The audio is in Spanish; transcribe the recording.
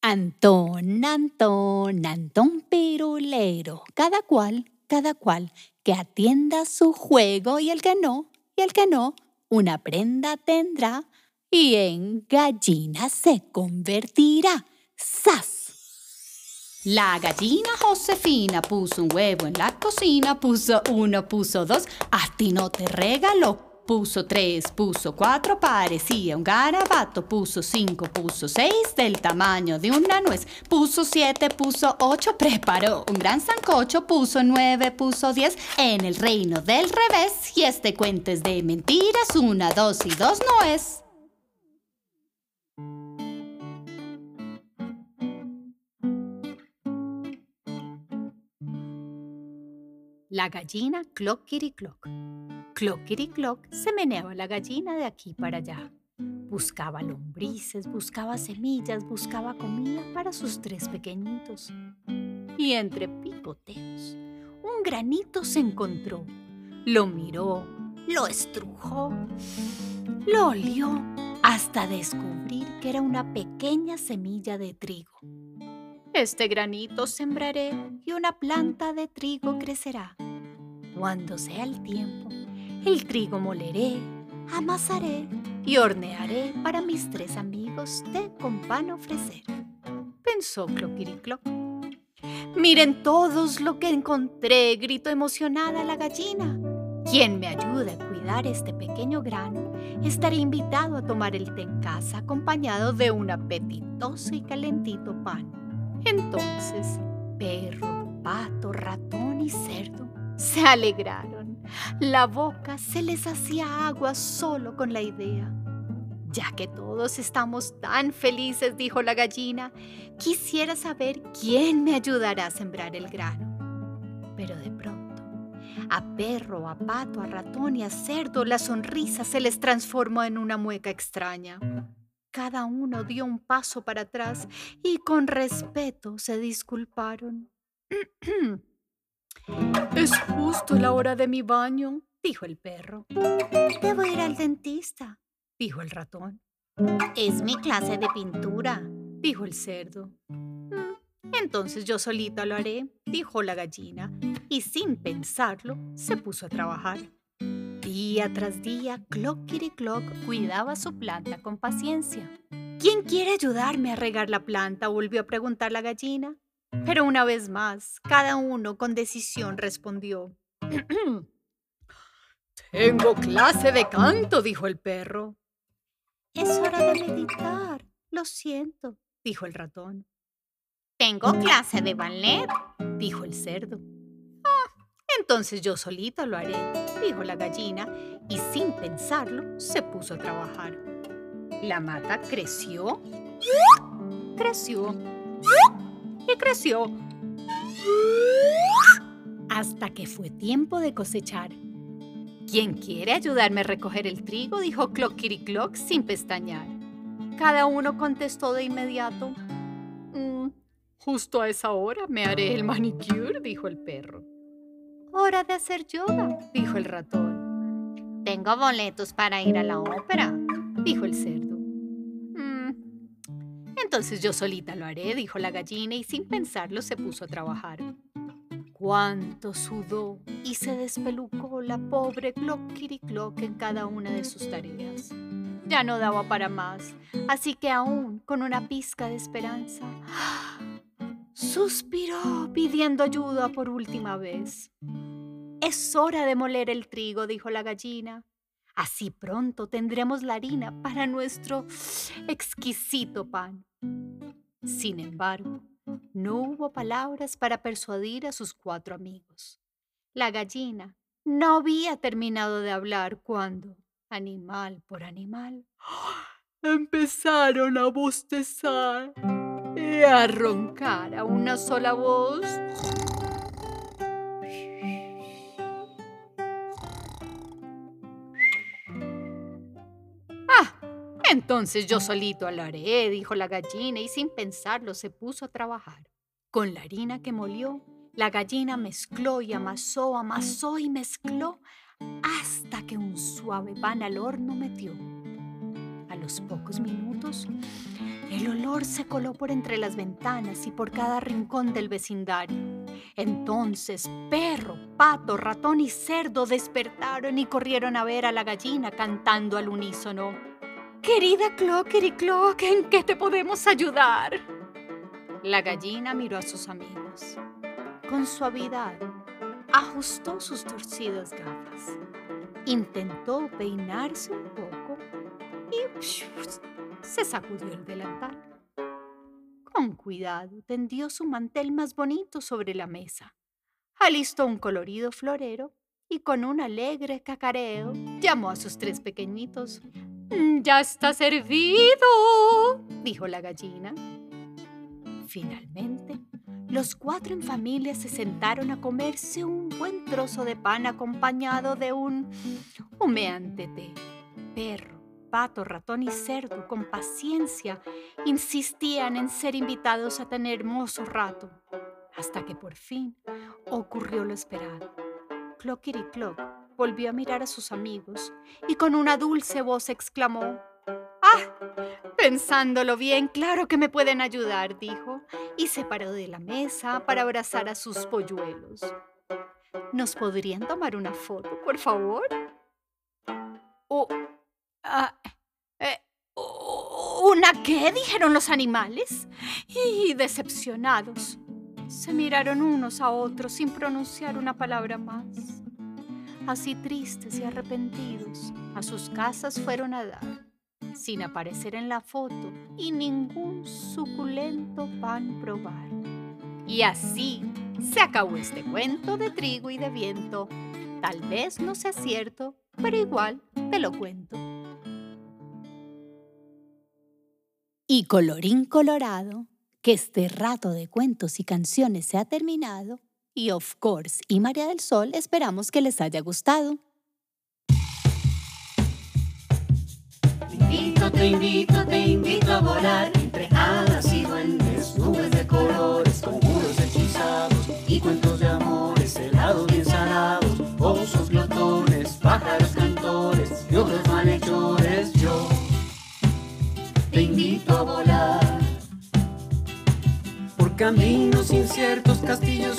Antón, Antón, Antón Pirulero, cada cual, cada cual, que atienda su juego y el que no, y el que no, una prenda tendrá y en gallina se convertirá. ¡Sas! La gallina Josefina puso un huevo en la cocina, puso uno, puso dos, a ti no te regaló. Puso tres, puso cuatro, parecía un garabato. Puso cinco, puso seis, del tamaño de una nuez. Puso siete, puso ocho, preparó un gran sancocho. Puso nueve, puso diez, en el reino del revés. Y este cuento es de mentiras, una, dos y dos no es. La gallina clock-kitty-clock. Clock-kitty-clock se meneaba la gallina de aquí para allá. Buscaba lombrices, buscaba semillas, buscaba comida para sus tres pequeñitos. Y entre picoteos, un granito se encontró. Lo miró, lo estrujó, lo olió, hasta descubrir que era una pequeña semilla de trigo. Este granito sembraré y una planta de trigo crecerá. Cuando sea el tiempo, el trigo moleré, amasaré y hornearé para mis tres amigos té con pan ofrecer. Pensó Cloquiricloc. Miren todos lo que encontré, gritó emocionada la gallina. Quien me ayude a cuidar este pequeño grano, estaré invitado a tomar el té en casa acompañado de un apetitoso y calentito pan. Entonces, perro, pato, ratón y cerdo se alegraron. La boca se les hacía agua solo con la idea. Ya que todos estamos tan felices, dijo la gallina, quisiera saber quién me ayudará a sembrar el grano. Pero de pronto, a perro, a pato, a ratón y a cerdo, la sonrisa se les transformó en una mueca extraña. Cada uno dio un paso para atrás y con respeto se disculparon. Es justo la hora de mi baño, dijo el perro. Debo ir al dentista, dijo el ratón. Es mi clase de pintura, dijo el cerdo. "Mm, Entonces yo solita lo haré, dijo la gallina, y sin pensarlo se puso a trabajar. Día tras día, Clock cuidaba su planta con paciencia. ¿Quién quiere ayudarme a regar la planta? volvió a preguntar la gallina. Pero una vez más, cada uno con decisión respondió. Tengo clase de canto, dijo el perro. Es hora de meditar, lo siento, dijo el ratón. Tengo clase de ballet, dijo el cerdo. "Ah, entonces yo solita lo haré, dijo la gallina, y sin pensarlo se puso a trabajar. La mata creció, creció y creció. Hasta que fue tiempo de cosechar. ¿Quién quiere ayudarme a recoger el trigo? dijo Clock sin pestañear. Cada uno contestó de inmediato. "Mm, justo a esa hora me haré el manicure, dijo el perro. Hora de hacer yoga, dijo el ratón. Tengo boletos para ir a la ópera, dijo el cerdo. "Mm, entonces yo solita lo haré, dijo la gallina y sin pensarlo se puso a trabajar. Cuánto sudó y se despelucó la pobre Clock en cada una de sus tareas. Ya no daba para más, así que aún con una pizca de esperanza, suspiró pidiendo ayuda por última vez. Es hora de moler el trigo, dijo la gallina. Así pronto tendremos la harina para nuestro exquisito pan. Sin embargo, no hubo palabras para persuadir a sus cuatro amigos. La gallina no había terminado de hablar cuando, animal por animal, empezaron a bostezar y a roncar a una sola voz. Entonces yo solito lo haré, dijo la gallina y sin pensarlo se puso a trabajar. Con la harina que molió, la gallina mezcló y amasó, amasó y mezcló hasta que un suave pan al horno metió. Al los pocos minutos, el olor se coló por entre las ventanas y por cada rincón del vecindario. Entonces perro, pato, ratón y cerdo despertaron y corrieron a ver a la gallina cantando al unísono. Querida Clocker Clock, ¿en qué te podemos ayudar? La gallina miró a sus amigos. Con suavidad, ajustó sus torcidas gafas. Intentó peinarse un poco y se sacudió el delantal. Con cuidado tendió su mantel más bonito sobre la mesa. Alistó un colorido florero y con un alegre cacareo llamó a sus tres pequeñitos. Mm, ya está servido, dijo la gallina. Finalmente, los cuatro en familia se sentaron a comerse un buen trozo de pan acompañado de un humeante té. Perro, pato, ratón y cerdo, con paciencia, insistían en ser invitados a tener hermoso rato, hasta que por fin ocurrió lo esperado. Clockity-clock volvió a mirar a sus amigos y con una dulce voz exclamó, ¡Ah! Pensándolo bien, claro que me pueden ayudar, dijo, y se paró de la mesa para abrazar a sus polluelos. ¿Nos podrían tomar una foto, por favor? Oh, ah, eh, ¿Una qué? dijeron los animales. Y decepcionados, se miraron unos a otros sin pronunciar una palabra más. Así tristes y arrepentidos, a sus casas fueron a dar sin aparecer en la foto y ningún suculento pan probar. Y así se acabó este cuento de trigo y de viento. Tal vez no sea cierto, pero igual te lo cuento. Y colorín colorado, que este rato de cuentos y canciones se ha terminado, y of course y María del Sol esperamos que les haya gustado. te invito, te invito a volar entre hadas y duendes, nubes de colores, conjuros hechizados y cuentos de amores, helados bien salados, osos glotones, pájaros cantores y otros malhechores. Yo te invito a volar por caminos inciertos, castillos